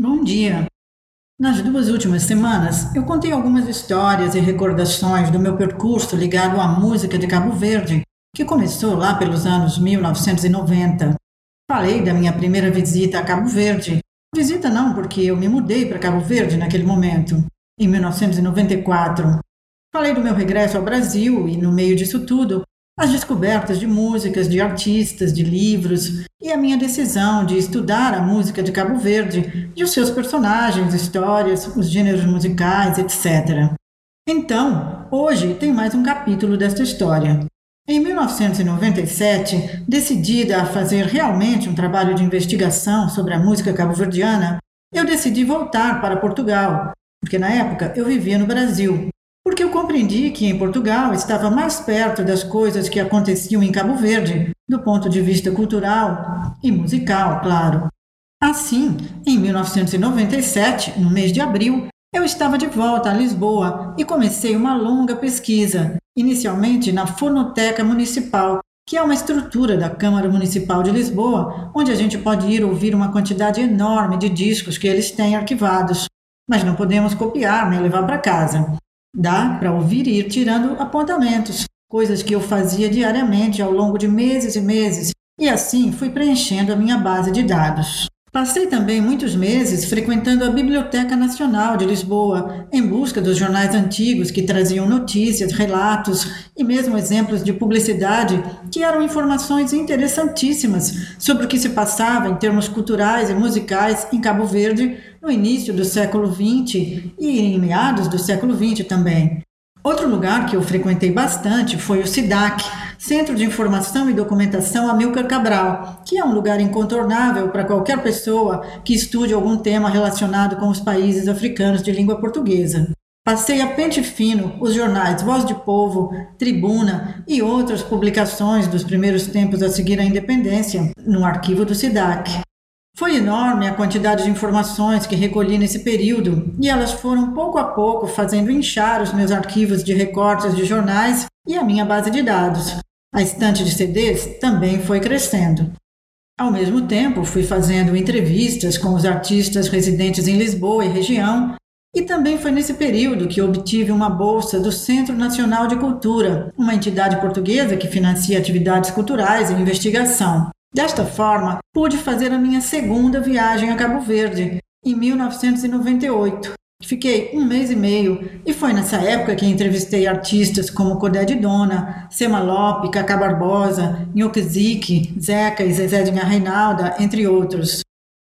Bom dia. Nas duas últimas semanas, eu contei algumas histórias e recordações do meu percurso ligado à música de Cabo Verde, que começou lá pelos anos 1990. Falei da minha primeira visita a Cabo Verde. Visita não, porque eu me mudei para Cabo Verde naquele momento, em 1994. Falei do meu regresso ao Brasil e, no meio disso tudo, as descobertas de músicas, de artistas, de livros e a minha decisão de estudar a música de Cabo Verde e os seus personagens, histórias, os gêneros musicais, etc. Então, hoje tem mais um capítulo desta história. Em 1997, decidida a fazer realmente um trabalho de investigação sobre a música cabo-verdiana, eu decidi voltar para Portugal, porque na época eu vivia no Brasil porque eu compreendi que em Portugal estava mais perto das coisas que aconteciam em Cabo Verde, do ponto de vista cultural e musical, claro. Assim, em 1997, no mês de abril, eu estava de volta a Lisboa e comecei uma longa pesquisa, inicialmente na Fonoteca Municipal, que é uma estrutura da Câmara Municipal de Lisboa, onde a gente pode ir ouvir uma quantidade enorme de discos que eles têm arquivados, mas não podemos copiar nem levar para casa. Dá para ouvir e ir tirando apontamentos, coisas que eu fazia diariamente ao longo de meses e meses, e assim fui preenchendo a minha base de dados. Passei também muitos meses frequentando a Biblioteca Nacional de Lisboa, em busca dos jornais antigos que traziam notícias, relatos e mesmo exemplos de publicidade que eram informações interessantíssimas sobre o que se passava em termos culturais e musicais em Cabo Verde no início do século XX e em meados do século XX também. Outro lugar que eu frequentei bastante foi o SIDAC, Centro de Informação e Documentação Amilcar Cabral, que é um lugar incontornável para qualquer pessoa que estude algum tema relacionado com os países africanos de língua portuguesa. Passei a pente fino os jornais Voz de Povo, Tribuna e outras publicações dos primeiros tempos a seguir à independência no arquivo do SIDAC. Foi enorme a quantidade de informações que recolhi nesse período, e elas foram pouco a pouco fazendo inchar os meus arquivos de recortes de jornais e a minha base de dados. A estante de CDs também foi crescendo. Ao mesmo tempo, fui fazendo entrevistas com os artistas residentes em Lisboa e região, e também foi nesse período que obtive uma bolsa do Centro Nacional de Cultura, uma entidade portuguesa que financia atividades culturais e investigação. Desta forma, pude fazer a minha segunda viagem a Cabo Verde, em 1998. Fiquei um mês e meio e foi nessa época que entrevistei artistas como Codé de Dona, Sema Lope, Cacá Barbosa, Nhoque Zeca e Zezé de Reinalda, entre outros.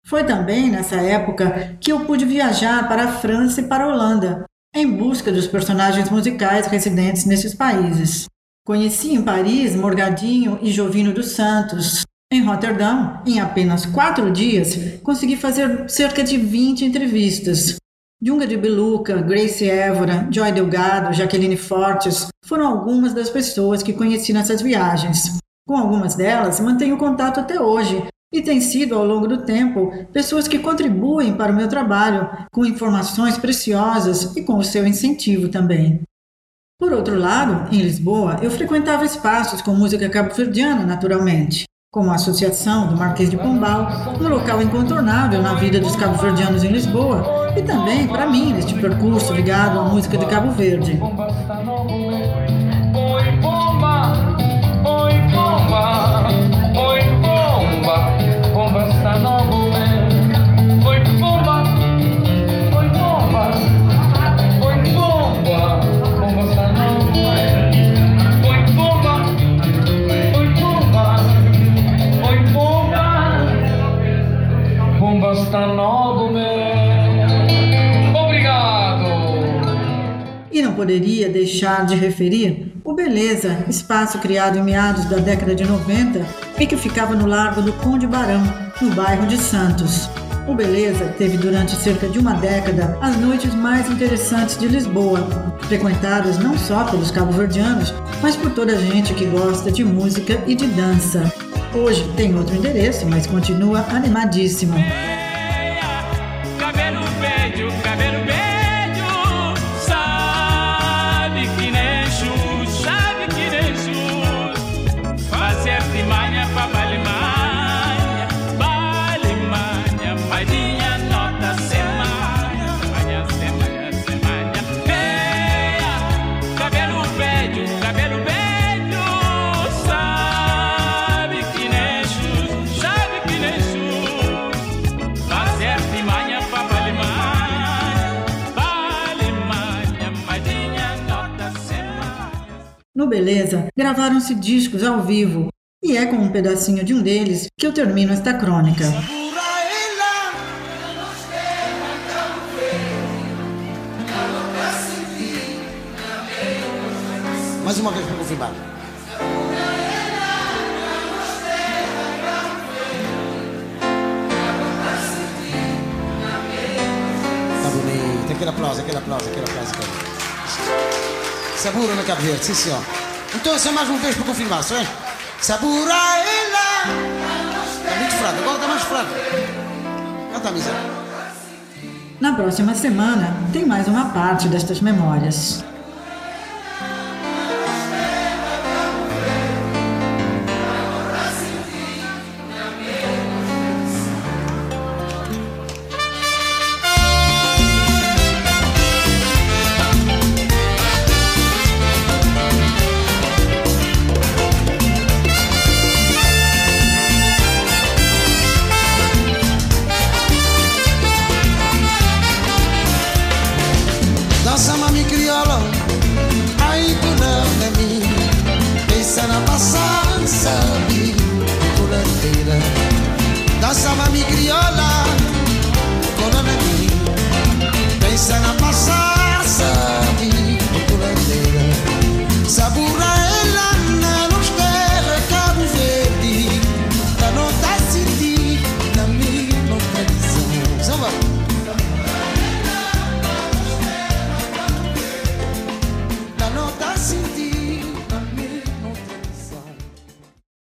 Foi também nessa época que eu pude viajar para a França e para a Holanda, em busca dos personagens musicais residentes nesses países. Conheci em Paris Morgadinho e Jovino dos Santos, em Roterdão, em apenas quatro dias, consegui fazer cerca de 20 entrevistas. Junga de Beluca, Grace Évora, Joy Delgado, Jaqueline Fortes foram algumas das pessoas que conheci nessas viagens. Com algumas delas, mantenho contato até hoje e têm sido, ao longo do tempo, pessoas que contribuem para o meu trabalho com informações preciosas e com o seu incentivo também. Por outro lado, em Lisboa, eu frequentava espaços com música cabo-verdiana, naturalmente como a Associação do Marquês de Pombal, um local incontornável na vida dos cabo-verdianos em Lisboa e também para mim neste percurso ligado à música de Cabo Verde. Poderia deixar de referir o Beleza, espaço criado em meados da década de 90 e que ficava no Largo do Conde Barão, no bairro de Santos. O Beleza teve durante cerca de uma década as noites mais interessantes de Lisboa, frequentadas não só pelos cabo-verdianos, mas por toda a gente que gosta de música e de dança. Hoje tem outro endereço, mas continua animadíssimo. No Beleza, gravaram-se discos ao vivo, e é com um pedacinho de um deles que eu termino esta crônica. Mais uma vez para confirmar. Tá bonito. Aquele aplauso, aquele aplauso, aquele aplauso. Aquele. Sabura no Cabo Verde, sim senhor. Então, só mais uma vez para confirmar, só é? Sabura ela. Está muito fraco, agora está mais fraco. Canta a misa. Na próxima semana tem mais uma parte destas memórias.